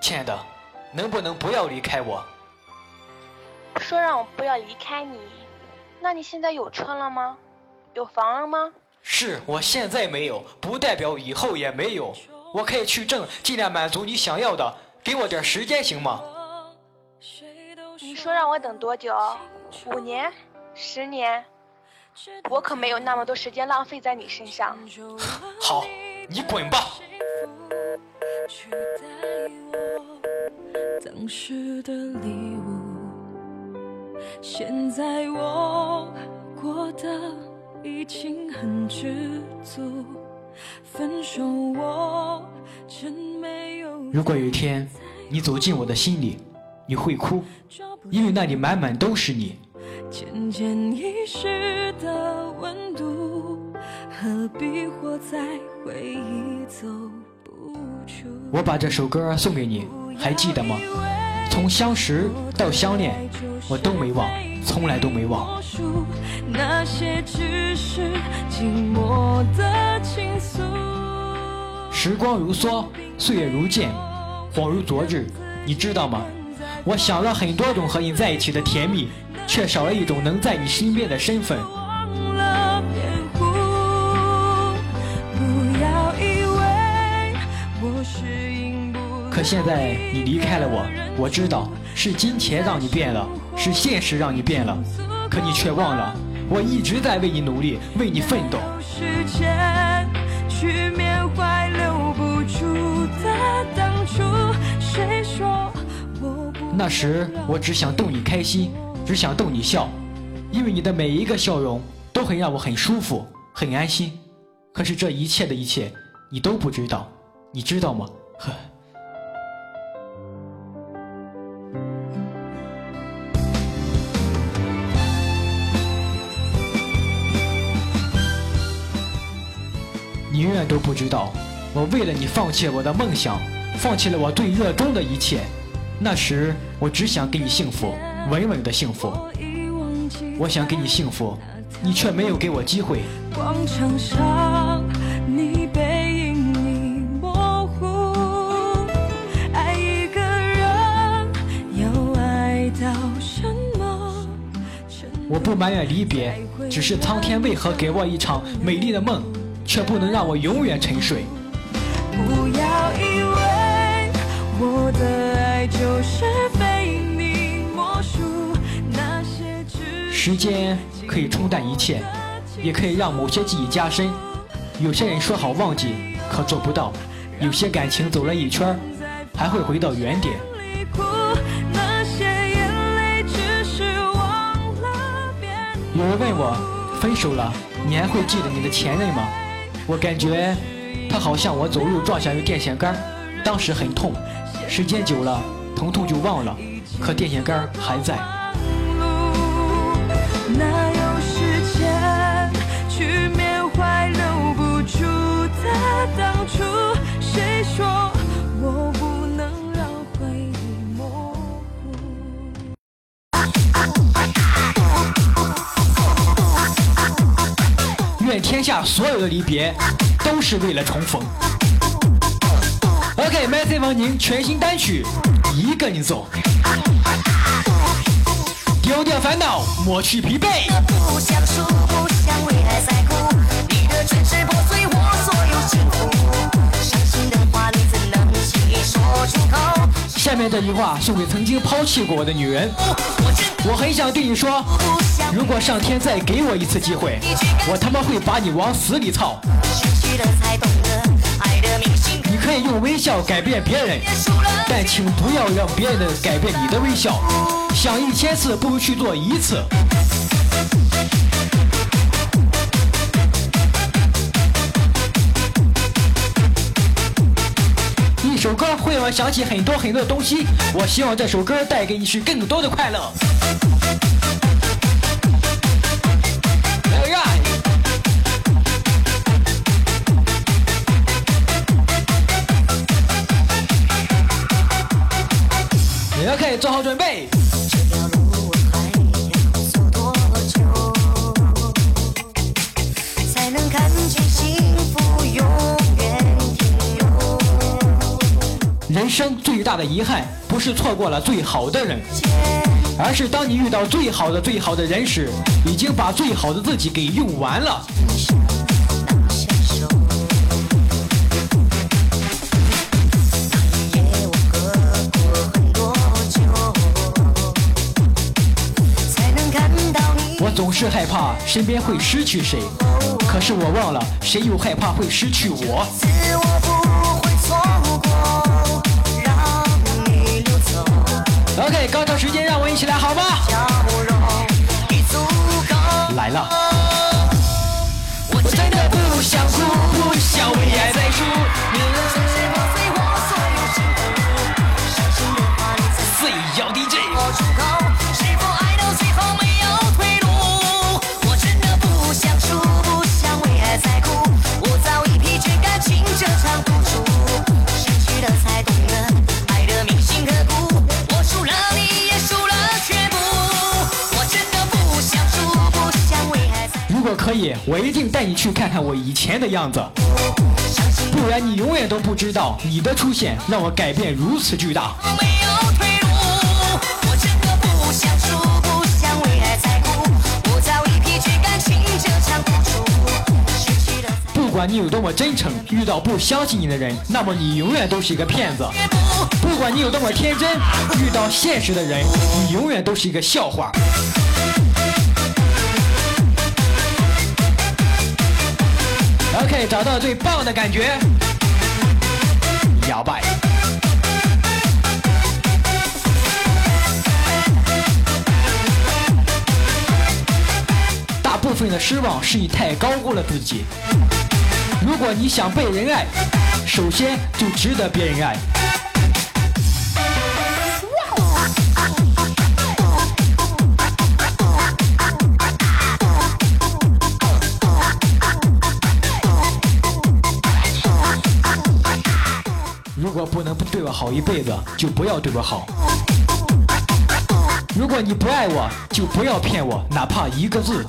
亲爱的，能不能不要离开我？说让我不要离开你，那你现在有车了吗？有房了吗？是我现在没有，不代表以后也没有。我可以去挣，尽量满足你想要的。给我点时间行吗？你说让我等多久？五年？十年？我可没有那么多时间浪费在你身上。好，你滚吧。当时的礼物，现在我过得已经很知足。分手我真没有。如果有一天你走进我的心里，你会哭，因为那里满满都是你。渐渐遗失的温度，何必活在回忆走不出？我把这首歌送给你，还记得吗？从相识到相恋，我都没忘，从来都没忘。那些只是寂寞的倾诉。时光如梭，岁月如箭，恍如昨日，你知道吗？我想了很多种和你在一起的甜蜜。却少了一种能在你身边的身份。可现在你离开了我，我知道是金钱让你变了，是现实让你变了，可你却忘了，我一直在为你努力，为你奋斗。那时我只想逗你开心。只想逗你笑，因为你的每一个笑容都很让我很舒服、很安心。可是这一切的一切，你都不知道，你知道吗？呵。你永远都不知道，我为了你放弃我的梦想，放弃了我最热衷的一切。那时我只想给你幸福。稳稳的幸福，我想给你幸福，你却没有给我机会。广场上，你背影已模糊。爱一个人要爱到什么？我不埋怨离别，只是苍天为何给我一场美丽的梦，却不能让我永远沉睡？不要以为我的爱就是非。时间可以冲淡一切，也可以让某些记忆加深。有些人说好忘记，可做不到；有些感情走了一圈，还会回到原点。有人问我，分手了，你还会记得你的前任吗？我感觉他好像我走路撞向一电线杆，当时很痛，时间久了，疼痛就忘了，可电线杆还在。愿天下所有的离别都是为了重逢。OK，麦穗王宁全新单曲《一个人走》，丢掉烦恼，抹去疲惫。面这句话送给曾经抛弃过我的女人，我很想对你说，如果上天再给我一次机会，我他妈会把你往死里操。你可以用微笑改变别人，但请不要让别人改变你的微笑。想一千次不如去做一次。我想起很多很多的东西，我希望这首歌带给你是更多的快乐。OK，做好准备。生最大的遗憾，不是错过了最好的人，而是当你遇到最好的最好的人时，已经把最好的自己给用完了。我总是害怕身边会失去谁，可是我忘了，谁又害怕会失去我。起来，好吗？可以，我一定带你去看看我以前的样子，不然你永远都不知道你的出现让我改变如此巨大。不管你有多么真诚，遇到不相信你的人，那么你永远都是一个骗子；不管你有多么天真，遇到现实的人，你永远都是一个笑话。OK，找到最棒的感觉，摇摆。大部分的失望是你太高估了自己。如果你想被人爱，首先就值得别人爱。好一辈子，就不要对我好。如果你不爱我，就不要骗我，哪怕一个字。